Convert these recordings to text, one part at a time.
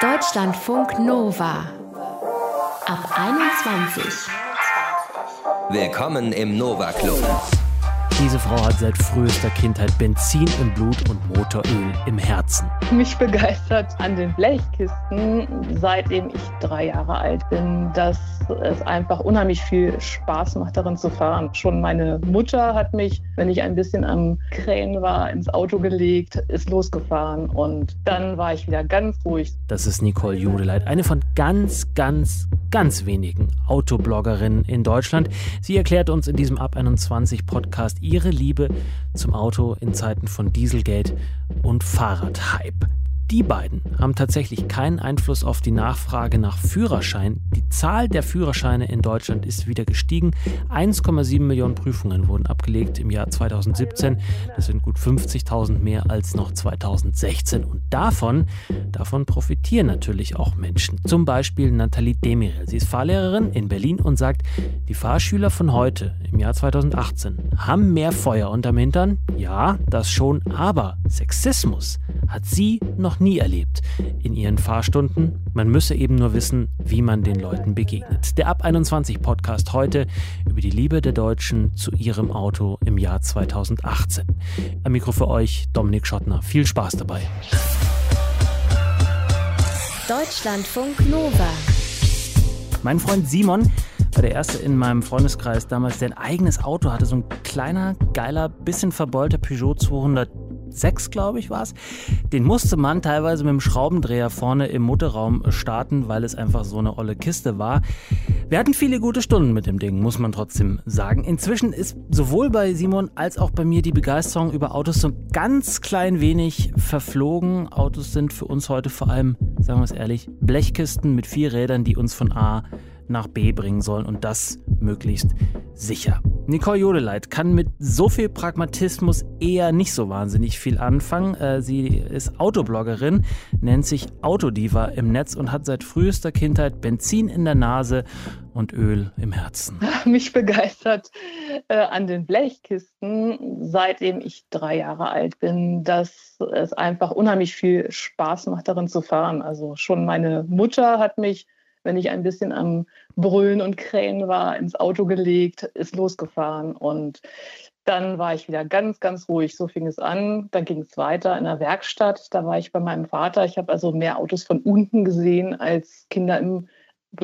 Deutschlandfunk Nova ab 21. Willkommen im Nova Club. Diese Frau hat seit frühester Kindheit Benzin im Blut und Motoröl im Herzen. Mich begeistert an den Blechkisten, seitdem ich drei Jahre alt bin, dass es einfach unheimlich viel Spaß macht, darin zu fahren. Schon meine Mutter hat mich, wenn ich ein bisschen am Krähen war, ins Auto gelegt, ist losgefahren und dann war ich wieder ganz ruhig. Das ist Nicole Judeleit, eine von ganz, ganz, ganz wenigen Autobloggerinnen in Deutschland. Sie erklärt uns in diesem Ab 21 Podcast ihre Liebe zum Auto in Zeiten von Dieselgate und Fahrradhype. Die beiden haben tatsächlich keinen Einfluss auf die Nachfrage nach Führerschein. Die Zahl der Führerscheine in Deutschland ist wieder gestiegen. 1,7 Millionen Prüfungen wurden abgelegt im Jahr 2017. Das sind gut 50.000 mehr als noch 2016. Und davon, davon profitieren natürlich auch Menschen. Zum Beispiel Nathalie Demirel. Sie ist Fahrlehrerin in Berlin und sagt, die Fahrschüler von heute, im Jahr 2018, haben mehr Feuer unterm Hintern. Ja, das schon. Aber Sexismus hat sie noch nie erlebt in ihren Fahrstunden. Man müsse eben nur wissen, wie man den Leuten begegnet. Der Ab 21 Podcast heute über die Liebe der Deutschen zu ihrem Auto im Jahr 2018. Am Mikro für euch Dominik Schottner. Viel Spaß dabei. Deutschlandfunk Nova. Mein Freund Simon war der erste in meinem Freundeskreis damals, der ein eigenes Auto hatte. So ein kleiner, geiler, bisschen verbeulter Peugeot 200 6, glaube ich, war es. Den musste man teilweise mit dem Schraubendreher vorne im Motorraum starten, weil es einfach so eine olle Kiste war. Wir hatten viele gute Stunden mit dem Ding, muss man trotzdem sagen. Inzwischen ist sowohl bei Simon als auch bei mir die Begeisterung über Autos so ein ganz klein wenig verflogen. Autos sind für uns heute vor allem, sagen wir es ehrlich, Blechkisten mit vier Rädern, die uns von A nach B bringen sollen und das möglichst sicher. Nicole Jodeleit kann mit so viel Pragmatismus eher nicht so wahnsinnig viel anfangen. Äh, sie ist Autobloggerin, nennt sich Autodiva im Netz und hat seit frühester Kindheit Benzin in der Nase und Öl im Herzen. Mich begeistert äh, an den Blechkisten, seitdem ich drei Jahre alt bin, dass es einfach unheimlich viel Spaß macht, darin zu fahren. Also schon meine Mutter hat mich wenn ich ein bisschen am Brüllen und Krähen war, ins Auto gelegt, ist losgefahren. Und dann war ich wieder ganz, ganz ruhig. So fing es an. Dann ging es weiter in der Werkstatt. Da war ich bei meinem Vater. Ich habe also mehr Autos von unten gesehen als Kinder im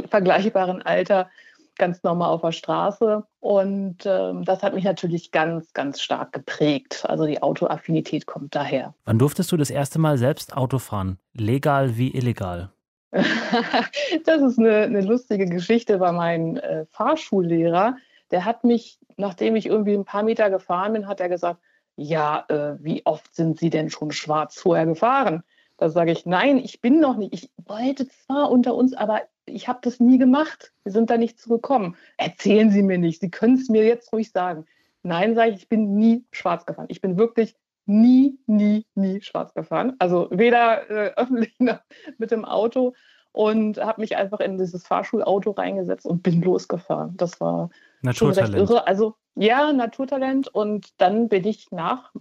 vergleichbaren Alter ganz normal auf der Straße. Und ähm, das hat mich natürlich ganz, ganz stark geprägt. Also die Autoaffinität kommt daher. Wann durftest du das erste Mal selbst Auto fahren? Legal wie illegal? das ist eine, eine, lustige Geschichte bei meinem äh, Fahrschullehrer. Der hat mich, nachdem ich irgendwie ein paar Meter gefahren bin, hat er gesagt, ja, äh, wie oft sind Sie denn schon schwarz vorher gefahren? Da sage ich, nein, ich bin noch nicht. Ich wollte zwar unter uns, aber ich habe das nie gemacht. Wir sind da nicht zugekommen. Erzählen Sie mir nicht. Sie können es mir jetzt ruhig sagen. Nein, sage ich, ich bin nie schwarz gefahren. Ich bin wirklich nie, nie, nie schwarz gefahren. Also weder äh, öffentlich noch mit dem Auto und habe mich einfach in dieses Fahrschulauto reingesetzt und bin losgefahren. Das war schon recht irre. Also ja, Naturtalent. Und dann bin ich nach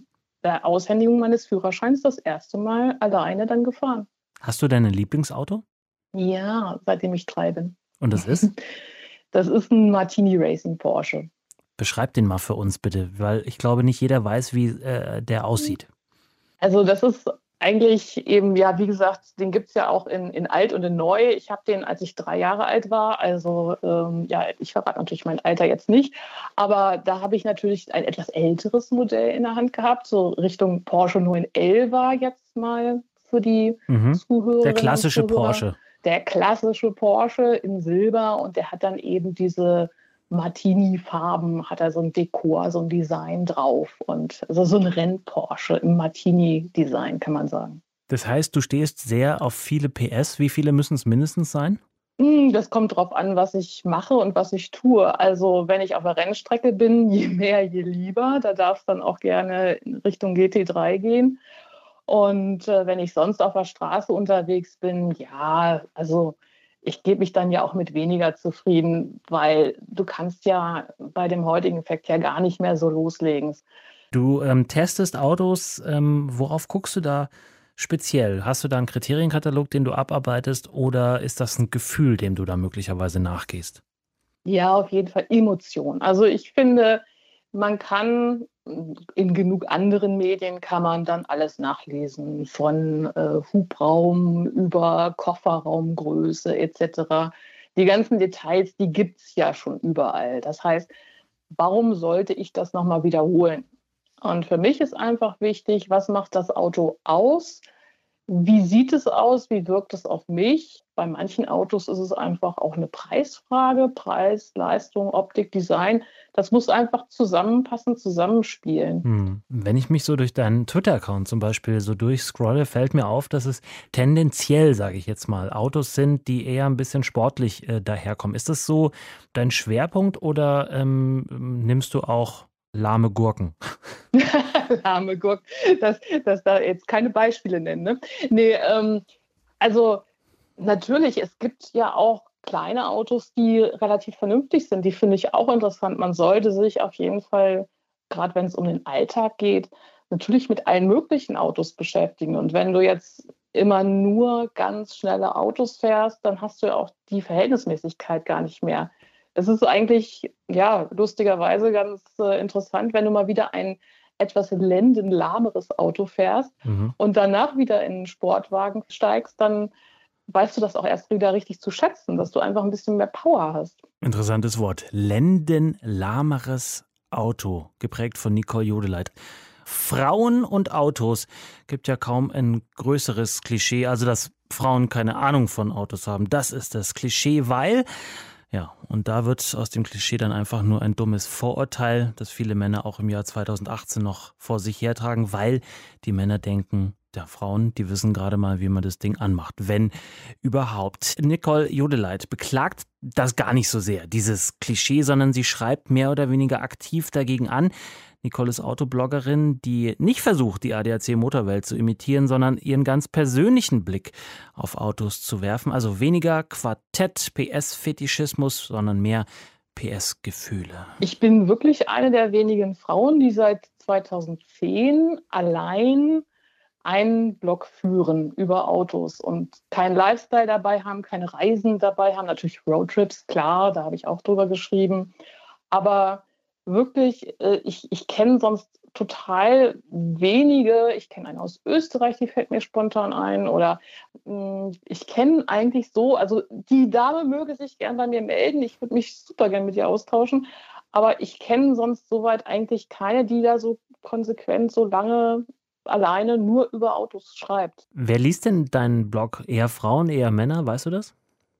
der Aushändigung meines Führerscheins das erste Mal alleine dann gefahren. Hast du dein Lieblingsauto? Ja, seitdem ich drei bin. Und das ist? Das ist ein Martini Racing Porsche. Beschreib den mal für uns bitte, weil ich glaube, nicht jeder weiß, wie äh, der aussieht. Also das ist eigentlich eben, ja, wie gesagt, den gibt es ja auch in, in alt und in neu. Ich habe den, als ich drei Jahre alt war. Also ähm, ja, ich verrate natürlich mein Alter jetzt nicht. Aber da habe ich natürlich ein etwas älteres Modell in der Hand gehabt, so Richtung Porsche 911 war jetzt mal für die mhm. Zuhörer. Der klassische Porsche. Der klassische Porsche in Silber und der hat dann eben diese Martini-Farben hat er so ein Dekor, so ein Design drauf und also so ein Renn-Porsche im Martini-Design, kann man sagen. Das heißt, du stehst sehr auf viele PS. Wie viele müssen es mindestens sein? Hm, das kommt drauf an, was ich mache und was ich tue. Also wenn ich auf der Rennstrecke bin, je mehr, je lieber. Da darf es dann auch gerne in Richtung GT3 gehen. Und äh, wenn ich sonst auf der Straße unterwegs bin, ja, also ich gebe mich dann ja auch mit weniger zufrieden, weil du kannst ja bei dem heutigen Verkehr gar nicht mehr so loslegen. Du ähm, testest Autos, ähm, worauf guckst du da speziell? Hast du da einen Kriterienkatalog, den du abarbeitest oder ist das ein Gefühl, dem du da möglicherweise nachgehst? Ja, auf jeden Fall Emotion. Also ich finde, man kann in genug anderen Medien kann man dann alles nachlesen, von äh, Hubraum über Kofferraumgröße etc. Die ganzen Details, die gibt es ja schon überall. Das heißt, warum sollte ich das nochmal wiederholen? Und für mich ist einfach wichtig, was macht das Auto aus? Wie sieht es aus? Wie wirkt es auf mich? Bei manchen Autos ist es einfach auch eine Preisfrage. Preis, Leistung, Optik, Design. Das muss einfach zusammenpassen, zusammenspielen. Hm. Wenn ich mich so durch deinen Twitter-Account zum Beispiel so durchscrolle, fällt mir auf, dass es tendenziell, sage ich jetzt mal, Autos sind, die eher ein bisschen sportlich äh, daherkommen. Ist das so dein Schwerpunkt oder ähm, nimmst du auch lahme Gurken? lahme Gurken, dass, dass da jetzt keine Beispiele nennen. Ne? Nee, ähm, also natürlich, es gibt ja auch kleine Autos, die relativ vernünftig sind. Die finde ich auch interessant. Man sollte sich auf jeden Fall, gerade wenn es um den Alltag geht, natürlich mit allen möglichen Autos beschäftigen. Und wenn du jetzt immer nur ganz schnelle Autos fährst, dann hast du ja auch die Verhältnismäßigkeit gar nicht mehr. Es ist eigentlich, ja, lustigerweise ganz äh, interessant, wenn du mal wieder ein etwas lendenlahmeres Auto fährst mhm. und danach wieder in einen Sportwagen steigst, dann weißt du das auch erst wieder richtig zu schätzen, dass du einfach ein bisschen mehr Power hast. Interessantes Wort. Lendenlahmeres Auto, geprägt von Nicole Jodeleit. Frauen und Autos gibt ja kaum ein größeres Klischee, also dass Frauen keine Ahnung von Autos haben. Das ist das Klischee, weil ja, und da wird aus dem Klischee dann einfach nur ein dummes Vorurteil, das viele Männer auch im Jahr 2018 noch vor sich hertragen, weil die Männer denken, der Frauen, die wissen gerade mal, wie man das Ding anmacht, wenn überhaupt. Nicole Jodeleit beklagt das gar nicht so sehr, dieses Klischee, sondern sie schreibt mehr oder weniger aktiv dagegen an. Nicole ist Autobloggerin, die nicht versucht, die ADAC-Motorwelt zu imitieren, sondern ihren ganz persönlichen Blick auf Autos zu werfen. Also weniger Quartett-PS-Fetischismus, sondern mehr PS-Gefühle. Ich bin wirklich eine der wenigen Frauen, die seit 2010 allein einen Blog führen über Autos und kein Lifestyle dabei haben, keine Reisen dabei haben, natürlich Roadtrips, klar, da habe ich auch drüber geschrieben. Aber wirklich, äh, ich, ich kenne sonst total wenige. Ich kenne einen aus Österreich, die fällt mir spontan ein. Oder mh, hm, ich kenne eigentlich so, also die Dame möge sich gern bei mir melden. Ich würde mich super gern mit ihr austauschen. Aber ich kenne sonst soweit eigentlich keine, die da so konsequent so lange alleine nur über Autos schreibt. Wer liest denn deinen Blog? Eher Frauen, eher Männer? Weißt du das?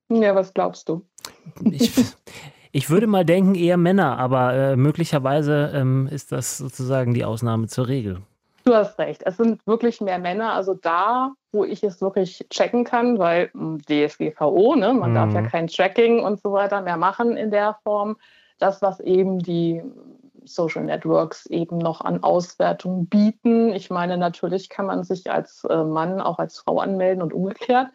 Ja, was glaubst du? Ich, Ich würde mal denken, eher Männer, aber äh, möglicherweise ähm, ist das sozusagen die Ausnahme zur Regel. Du hast recht. Es sind wirklich mehr Männer. Also da, wo ich es wirklich checken kann, weil hm, DSGVO, ne, man mhm. darf ja mhm. kein Tracking und so weiter mehr machen in der Form. Das, was eben die Social Networks eben noch an Auswertung bieten. Ich meine, natürlich kann man sich als äh, Mann auch als Frau anmelden und umgekehrt.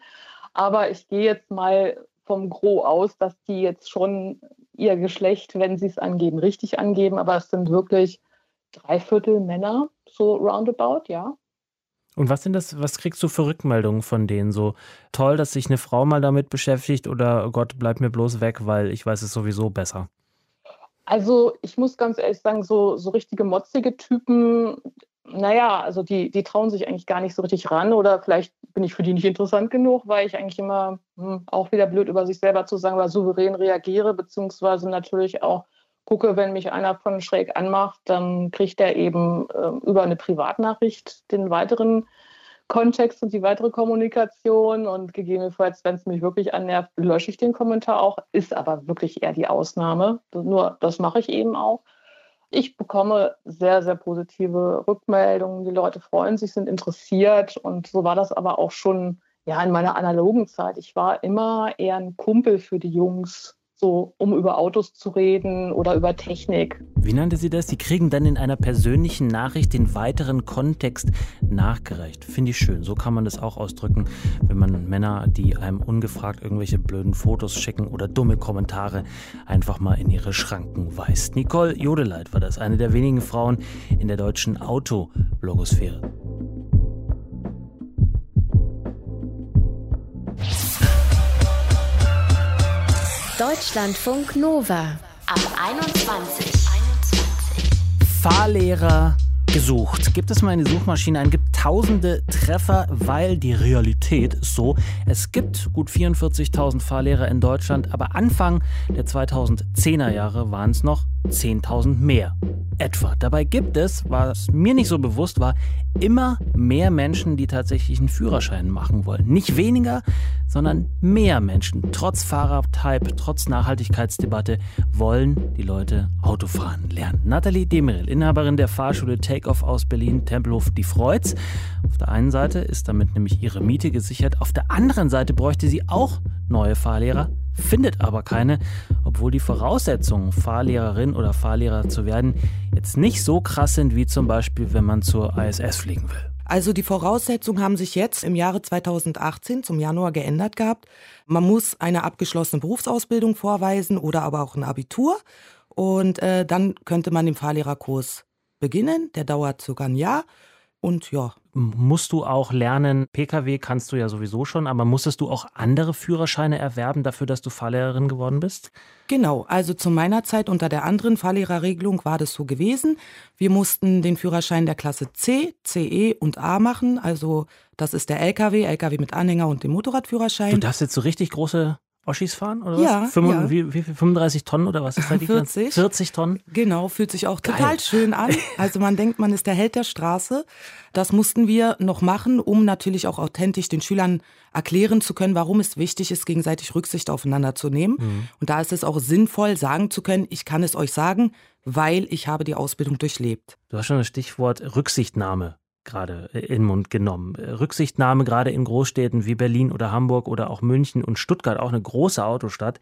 Aber ich gehe jetzt mal vom Gros aus, dass die jetzt schon ihr Geschlecht, wenn sie es angeben, richtig angeben, aber es sind wirklich drei Viertel Männer, so roundabout, ja. Und was sind das, was kriegst du für Rückmeldungen von denen? So toll, dass sich eine Frau mal damit beschäftigt oder oh Gott, bleib mir bloß weg, weil ich weiß es sowieso besser. Also ich muss ganz ehrlich sagen, so, so richtige motzige Typen, naja, also die, die trauen sich eigentlich gar nicht so richtig ran oder vielleicht bin ich für die nicht interessant genug, weil ich eigentlich immer hm, auch wieder blöd über sich selber zu sagen, aber souverän reagiere, beziehungsweise natürlich auch gucke, wenn mich einer von schräg anmacht, dann kriegt er eben äh, über eine Privatnachricht den weiteren Kontext und die weitere Kommunikation und gegebenenfalls, wenn es mich wirklich annervt, lösche ich den Kommentar auch, ist aber wirklich eher die Ausnahme. Nur das mache ich eben auch. Ich bekomme sehr, sehr positive Rückmeldungen. Die Leute freuen sich, sind interessiert. Und so war das aber auch schon ja, in meiner analogen Zeit. Ich war immer eher ein Kumpel für die Jungs so um über Autos zu reden oder über Technik. Wie nannte sie das? Sie kriegen dann in einer persönlichen Nachricht den weiteren Kontext nachgereicht. Finde ich schön. So kann man das auch ausdrücken, wenn man Männer, die einem ungefragt irgendwelche blöden Fotos schicken oder dumme Kommentare, einfach mal in ihre Schranken weist. Nicole Jodeleit war das, eine der wenigen Frauen in der deutschen Autoblogosphäre. Deutschlandfunk Nova. Ab 21. Fahrlehrer gesucht. Gibt es mal eine Suchmaschine ein, gibt tausende Treffer, weil die Realität ist so. Es gibt gut 44.000 Fahrlehrer in Deutschland, aber Anfang der 2010er Jahre waren es noch 10.000 mehr. Etwa. Dabei gibt es, was mir nicht so bewusst war, immer mehr Menschen, die tatsächlich einen Führerschein machen wollen. Nicht weniger, sondern mehr Menschen. Trotz Fahrradhype, trotz Nachhaltigkeitsdebatte wollen die Leute Autofahren lernen. Nathalie Demirel, Inhaberin der Fahrschule Takeoff aus Berlin, Tempelhof, die freut's. Auf der einen Seite ist damit nämlich ihre Miete gesichert, auf der anderen Seite bräuchte sie auch neue Fahrlehrer findet aber keine, obwohl die Voraussetzungen, Fahrlehrerin oder Fahrlehrer zu werden, jetzt nicht so krass sind wie zum Beispiel, wenn man zur ISS fliegen will. Also die Voraussetzungen haben sich jetzt im Jahre 2018 zum Januar geändert gehabt. Man muss eine abgeschlossene Berufsausbildung vorweisen oder aber auch ein Abitur. Und äh, dann könnte man den Fahrlehrerkurs beginnen. Der dauert sogar ein Jahr. Und ja. Musst du auch lernen, Pkw kannst du ja sowieso schon, aber musstest du auch andere Führerscheine erwerben dafür, dass du Fahrlehrerin geworden bist? Genau, also zu meiner Zeit unter der anderen Fahrlehrerregelung war das so gewesen. Wir mussten den Führerschein der Klasse C, CE und A machen. Also das ist der LKW, LKW mit Anhänger und dem Motorradführerschein. Du darfst jetzt so richtig große Oschis fahren oder ja, was? 5, ja. Wie, wie viel? 35 Tonnen oder was ist da die 40. 40 Tonnen? Genau, fühlt sich auch Geil. total schön an. Also man denkt, man ist der Held der Straße. Das mussten wir noch machen, um natürlich auch authentisch den Schülern erklären zu können, warum es wichtig ist, gegenseitig Rücksicht aufeinander zu nehmen. Mhm. Und da ist es auch sinnvoll, sagen zu können, ich kann es euch sagen, weil ich habe die Ausbildung durchlebt. Du hast schon das Stichwort Rücksichtnahme gerade in den Mund genommen. Rücksichtnahme gerade in Großstädten wie Berlin oder Hamburg oder auch München und Stuttgart, auch eine große Autostadt,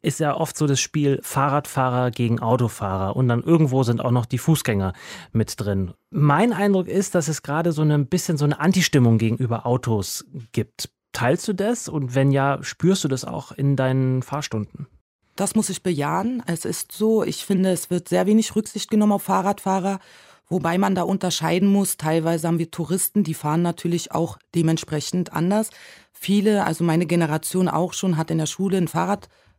ist ja oft so das Spiel Fahrradfahrer gegen Autofahrer und dann irgendwo sind auch noch die Fußgänger mit drin. Mein Eindruck ist, dass es gerade so ein bisschen so eine Antistimmung gegenüber Autos gibt. Teilst du das und wenn ja, spürst du das auch in deinen Fahrstunden? Das muss ich bejahen. Es ist so, ich finde, es wird sehr wenig Rücksicht genommen auf Fahrradfahrer. Wobei man da unterscheiden muss, teilweise haben wir Touristen, die fahren natürlich auch dementsprechend anders. Viele, also meine Generation auch schon, hat in der Schule ein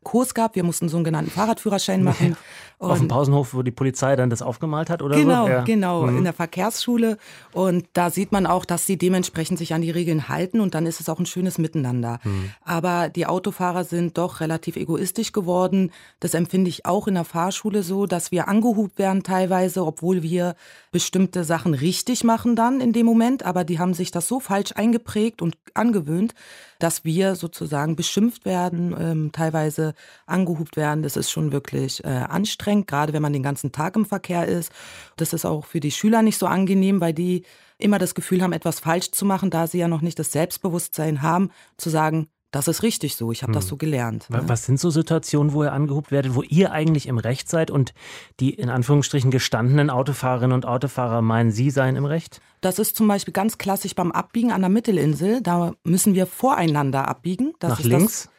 Fahrradkurs gehabt. Wir mussten so einen genannten Fahrradführerschein machen. Auf dem Pausenhof, wo die Polizei dann das aufgemalt hat oder Genau, so? Ja. genau, Mhm. in der Verkehrsschule. Und da sieht man auch, dass sie dementsprechend sich an die Regeln halten und dann ist es auch ein schönes Miteinander. Mhm. Aber die Autofahrer sind doch relativ egoistisch geworden. Das empfinde ich auch in der Fahrschule so, dass wir angehubt werden teilweise, obwohl wir bestimmte Sachen richtig machen dann in dem Moment. Aber die haben sich das so falsch eingeprägt und angewöhnt, dass wir sozusagen beschimpft werden, ähm, teilweise angehubt werden. Das ist schon wirklich äh, anstrengend, gerade wenn man den ganzen Tag im Verkehr ist. Das ist auch für die Schüler nicht so angenehm, weil die immer das Gefühl haben, etwas falsch zu machen, da sie ja noch nicht das Selbstbewusstsein haben, zu sagen, das ist richtig so, ich habe das so gelernt. Ne? Was sind so Situationen, wo ihr angehubt werdet, wo ihr eigentlich im Recht seid und die in Anführungsstrichen gestandenen Autofahrerinnen und Autofahrer meinen, sie seien im Recht? Das ist zum Beispiel ganz klassisch beim Abbiegen an der Mittelinsel. Da müssen wir voreinander abbiegen. Das Nach ist links? Das,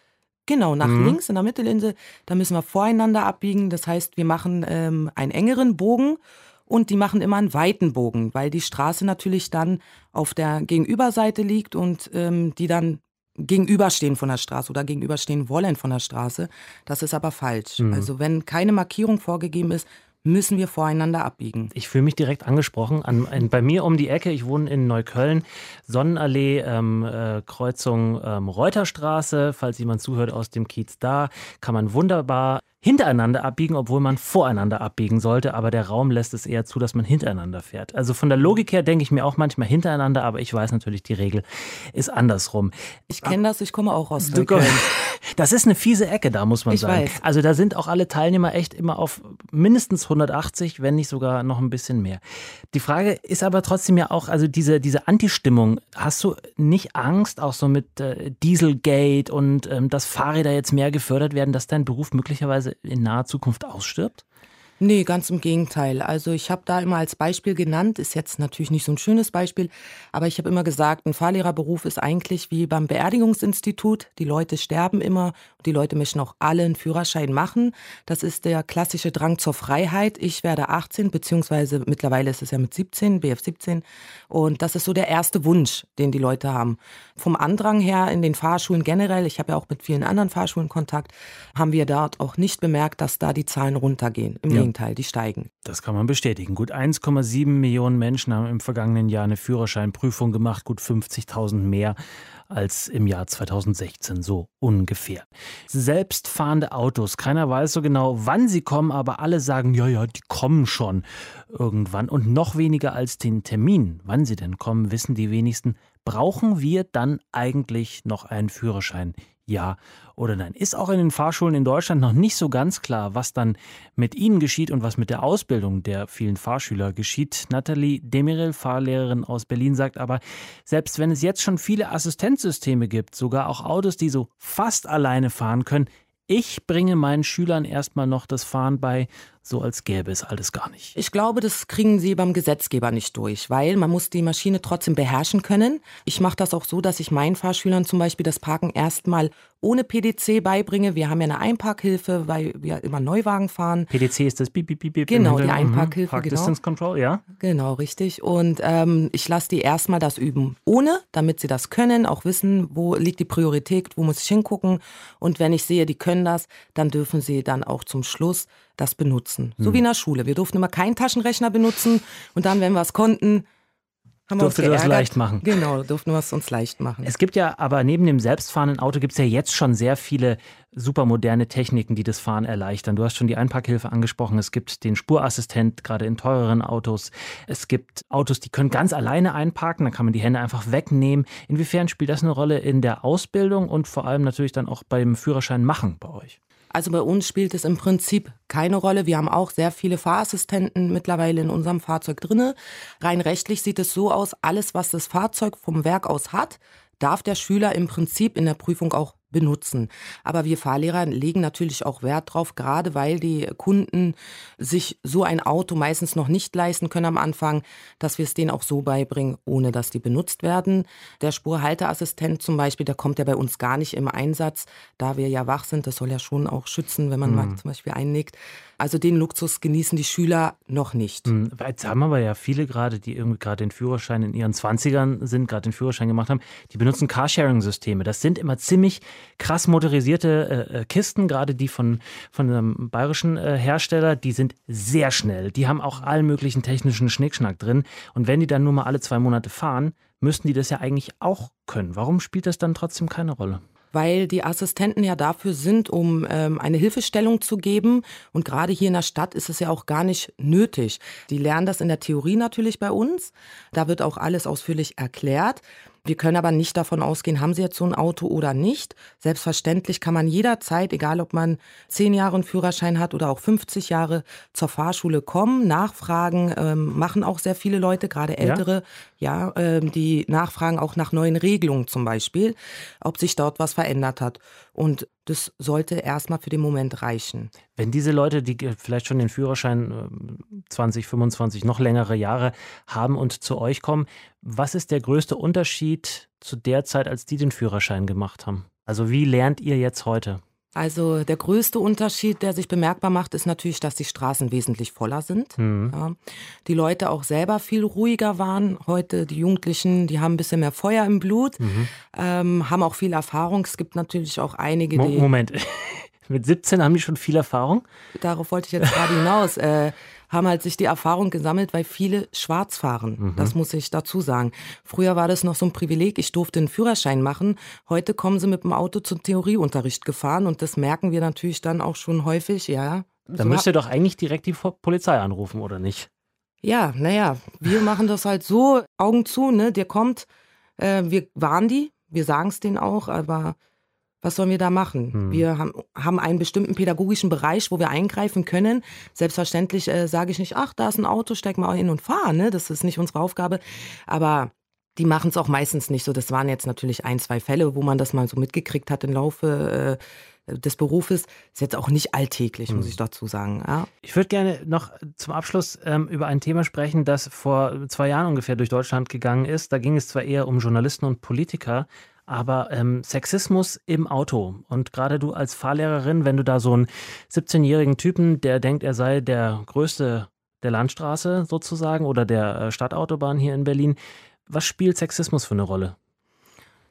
genau, nach Mhm. links in der Mittelinsel. Da müssen wir voreinander abbiegen. Das heißt, wir machen ähm, einen engeren Bogen und die machen immer einen weiten Bogen, weil die Straße natürlich dann auf der Gegenüberseite liegt und ähm, die dann gegenüberstehen von der Straße oder gegenüberstehen wollen von der Straße. Das ist aber falsch. Mhm. Also wenn keine Markierung vorgegeben ist, müssen wir voreinander abbiegen. Ich fühle mich direkt angesprochen. An, an, bei mir um die Ecke, ich wohne in Neukölln, Sonnenallee, ähm, äh, Kreuzung ähm, Reuterstraße. Falls jemand zuhört aus dem Kiez da, kann man wunderbar hintereinander abbiegen, obwohl man voreinander abbiegen sollte. Aber der Raum lässt es eher zu, dass man hintereinander fährt. Also von der Logik her denke ich mir auch manchmal hintereinander, aber ich weiß natürlich, die Regel ist andersrum. Ich kenne das, ich komme auch aus Neukölln. Das ist eine fiese Ecke, da muss man Ich sagen. weiß. Also da sind auch alle Teilnehmer echt immer auf mindestens 180, wenn nicht sogar noch ein bisschen mehr. Die Frage ist aber trotzdem ja auch, also diese, diese Anti-Stimmung, hast du nicht Angst, auch so mit äh, Dieselgate und ähm, dass Fahrräder jetzt mehr gefördert werden, dass dein Beruf möglicherweise in naher Zukunft ausstirbt? Nee, ganz im Gegenteil. Also ich habe da immer als Beispiel genannt, ist jetzt natürlich nicht so ein schönes Beispiel, aber ich habe immer gesagt, ein Fahrlehrerberuf ist eigentlich wie beim Beerdigungsinstitut. Die Leute sterben immer und die Leute möchten auch alle einen Führerschein machen. Das ist der klassische Drang zur Freiheit. Ich werde 18, beziehungsweise mittlerweile ist es ja mit 17, BF 17. Und das ist so der erste Wunsch, den die Leute haben. Vom Andrang her in den Fahrschulen generell, ich habe ja auch mit vielen anderen Fahrschulen Kontakt, haben wir dort auch nicht bemerkt, dass da die Zahlen runtergehen. Im ja. Die steigen. Das kann man bestätigen. Gut 1,7 Millionen Menschen haben im vergangenen Jahr eine Führerscheinprüfung gemacht, gut 50.000 mehr als im Jahr 2016, so ungefähr. Selbstfahrende Autos, keiner weiß so genau, wann sie kommen, aber alle sagen, ja, ja, die kommen schon irgendwann. Und noch weniger als den Termin, wann sie denn kommen, wissen die wenigsten. Brauchen wir dann eigentlich noch einen Führerschein? Ja oder nein. Ist auch in den Fahrschulen in Deutschland noch nicht so ganz klar, was dann mit ihnen geschieht und was mit der Ausbildung der vielen Fahrschüler geschieht. Nathalie Demirel, Fahrlehrerin aus Berlin, sagt aber, selbst wenn es jetzt schon viele Assistenzsysteme gibt, sogar auch Autos, die so fast alleine fahren können, ich bringe meinen Schülern erstmal noch das Fahren bei, so als gäbe es alles gar nicht. Ich glaube, das kriegen sie beim Gesetzgeber nicht durch, weil man muss die Maschine trotzdem beherrschen können. Ich mache das auch so, dass ich meinen Fahrschülern zum Beispiel das Parken erstmal ohne PDC beibringe. Wir haben ja eine Einparkhilfe, weil wir immer Neuwagen fahren. PDC ist das Bip, Bip, Bip, Genau, die Einparkhilfe. Park genau. Distance Control, ja. Genau, richtig. Und ähm, ich lasse die erstmal das üben ohne, damit sie das können, auch wissen, wo liegt die Priorität, wo muss ich hingucken. Und wenn ich sehe, die können das, dann dürfen sie dann auch zum Schluss das benutzen. So hm. wie in der Schule. Wir durften immer keinen Taschenrechner benutzen und dann, wenn wir es konnten, haben durfte wir uns das leicht machen. Genau, durften wir es uns leicht machen. Es gibt ja aber neben dem selbstfahrenden Auto gibt es ja jetzt schon sehr viele supermoderne Techniken, die das Fahren erleichtern. Du hast schon die Einparkhilfe angesprochen. Es gibt den Spurassistent, gerade in teureren Autos. Es gibt Autos, die können ganz alleine einparken. Da kann man die Hände einfach wegnehmen. Inwiefern spielt das eine Rolle in der Ausbildung und vor allem natürlich dann auch beim Führerschein machen bei euch? Also bei uns spielt es im Prinzip keine Rolle. Wir haben auch sehr viele Fahrassistenten mittlerweile in unserem Fahrzeug drinne. Rein rechtlich sieht es so aus, alles, was das Fahrzeug vom Werk aus hat, darf der Schüler im Prinzip in der Prüfung auch benutzen. Aber wir Fahrlehrer legen natürlich auch Wert drauf, gerade weil die Kunden sich so ein Auto meistens noch nicht leisten können am Anfang, dass wir es denen auch so beibringen, ohne dass die benutzt werden. Der Spurhalteassistent zum Beispiel, der kommt ja bei uns gar nicht im Einsatz, da wir ja wach sind. Das soll ja schon auch schützen, wenn man mhm. mal zum Beispiel einnickt. Also den Luxus genießen die Schüler noch nicht. Mhm. Jetzt haben aber ja viele gerade, die irgendwie gerade den Führerschein in ihren 20ern sind, gerade den Führerschein gemacht haben, die benutzen Carsharing-Systeme. Das sind immer ziemlich krass motorisierte äh, äh, Kisten, gerade die von, von einem bayerischen äh, Hersteller, die sind sehr schnell. Die haben auch allen möglichen technischen Schnickschnack drin. Und wenn die dann nur mal alle zwei Monate fahren, müssten die das ja eigentlich auch können. Warum spielt das dann trotzdem keine Rolle? weil die Assistenten ja dafür sind, um ähm, eine Hilfestellung zu geben. Und gerade hier in der Stadt ist es ja auch gar nicht nötig. Die lernen das in der Theorie natürlich bei uns. Da wird auch alles ausführlich erklärt. Wir können aber nicht davon ausgehen, haben Sie jetzt so ein Auto oder nicht. Selbstverständlich kann man jederzeit, egal ob man zehn Jahre einen Führerschein hat oder auch 50 Jahre, zur Fahrschule kommen, nachfragen, ähm, machen auch sehr viele Leute, gerade ältere, ja, ja ähm, die nachfragen auch nach neuen Regelungen zum Beispiel, ob sich dort was verändert hat. Und das sollte erstmal für den Moment reichen. Wenn diese Leute, die vielleicht schon den Führerschein 20, äh, 25, noch längere Jahre haben und zu euch kommen, was ist der größte Unterschied zu der Zeit, als die den Führerschein gemacht haben? Also wie lernt ihr jetzt heute? Also der größte Unterschied, der sich bemerkbar macht, ist natürlich, dass die Straßen wesentlich voller sind. Mhm. Ja. Die Leute auch selber viel ruhiger waren. Heute die Jugendlichen, die haben ein bisschen mehr Feuer im Blut, mhm. ähm, haben auch viel Erfahrung. Es gibt natürlich auch einige, die... Moment, mit 17 haben die schon viel Erfahrung? Darauf wollte ich jetzt gerade hinaus. Äh, haben halt sich die Erfahrung gesammelt, weil viele schwarz fahren. Mhm. Das muss ich dazu sagen. Früher war das noch so ein Privileg, ich durfte einen Führerschein machen. Heute kommen sie mit dem Auto zum Theorieunterricht gefahren und das merken wir natürlich dann auch schon häufig, ja. Da so müsst ihr doch eigentlich direkt die Polizei anrufen, oder nicht? Ja, naja, wir machen das halt so, Augen zu, ne, der kommt, äh, wir warnen die, wir sagen es denen auch, aber was sollen wir da machen? Hm. Wir haben, haben einen bestimmten pädagogischen Bereich, wo wir eingreifen können. Selbstverständlich äh, sage ich nicht, ach, da ist ein Auto, steig mal hin und fahr. Ne? Das ist nicht unsere Aufgabe. Aber die machen es auch meistens nicht so. Das waren jetzt natürlich ein, zwei Fälle, wo man das mal so mitgekriegt hat im Laufe äh, des Berufes ist jetzt auch nicht alltäglich, muss hm. ich dazu sagen. Ja. Ich würde gerne noch zum Abschluss ähm, über ein Thema sprechen, das vor zwei Jahren ungefähr durch Deutschland gegangen ist. Da ging es zwar eher um Journalisten und Politiker, aber ähm, Sexismus im Auto. Und gerade du als Fahrlehrerin, wenn du da so einen 17-jährigen Typen, der denkt, er sei der größte der Landstraße sozusagen oder der äh, Stadtautobahn hier in Berlin, was spielt Sexismus für eine Rolle?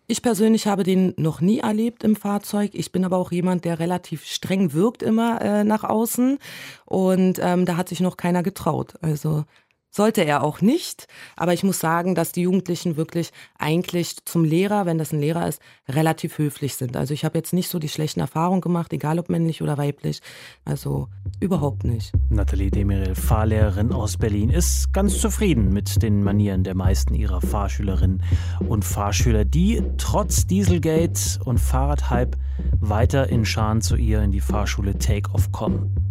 Ich persönlich habe den noch nie erlebt im Fahrzeug. Ich bin aber auch jemand, der relativ streng wirkt immer äh, nach außen. Und ähm, da hat sich noch keiner getraut. Also sollte er auch nicht. Aber ich muss sagen, dass die Jugendlichen wirklich eigentlich zum Lehrer, wenn das ein Lehrer ist, relativ höflich sind. Also ich habe jetzt nicht so die schlechten Erfahrungen gemacht, egal ob männlich oder weiblich. Also überhaupt nicht. Nathalie Demirel, Fahrlehrerin aus Berlin, ist ganz zufrieden mit den Manieren der meisten ihrer Fahrschülerinnen und Fahrschüler, die trotz Dieselgate und Fahrradhype weiter in Scharen zu ihr in die Fahrschule Take-Off kommen.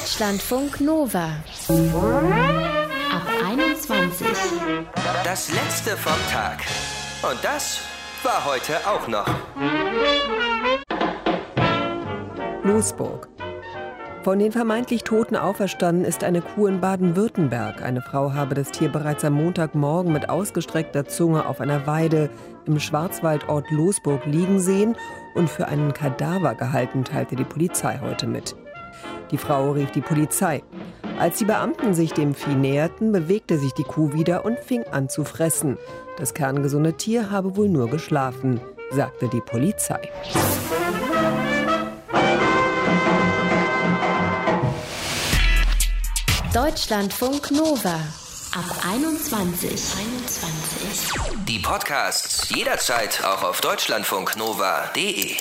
Deutschlandfunk Nova. Ab 21. Das letzte vom Tag. Und das war heute auch noch. Lusburg. Von den vermeintlich Toten auferstanden ist eine Kuh in Baden-Württemberg. Eine Frau habe das Tier bereits am Montagmorgen mit ausgestreckter Zunge auf einer Weide im Schwarzwaldort Losburg liegen sehen und für einen Kadaver gehalten, teilte die Polizei heute mit. Die Frau rief die Polizei. Als die Beamten sich dem Vieh näherten, bewegte sich die Kuh wieder und fing an zu fressen. Das kerngesunde Tier habe wohl nur geschlafen, sagte die Polizei. Deutschlandfunk Nova ab 21. 21. Die Podcasts jederzeit auch auf deutschlandfunknova.de.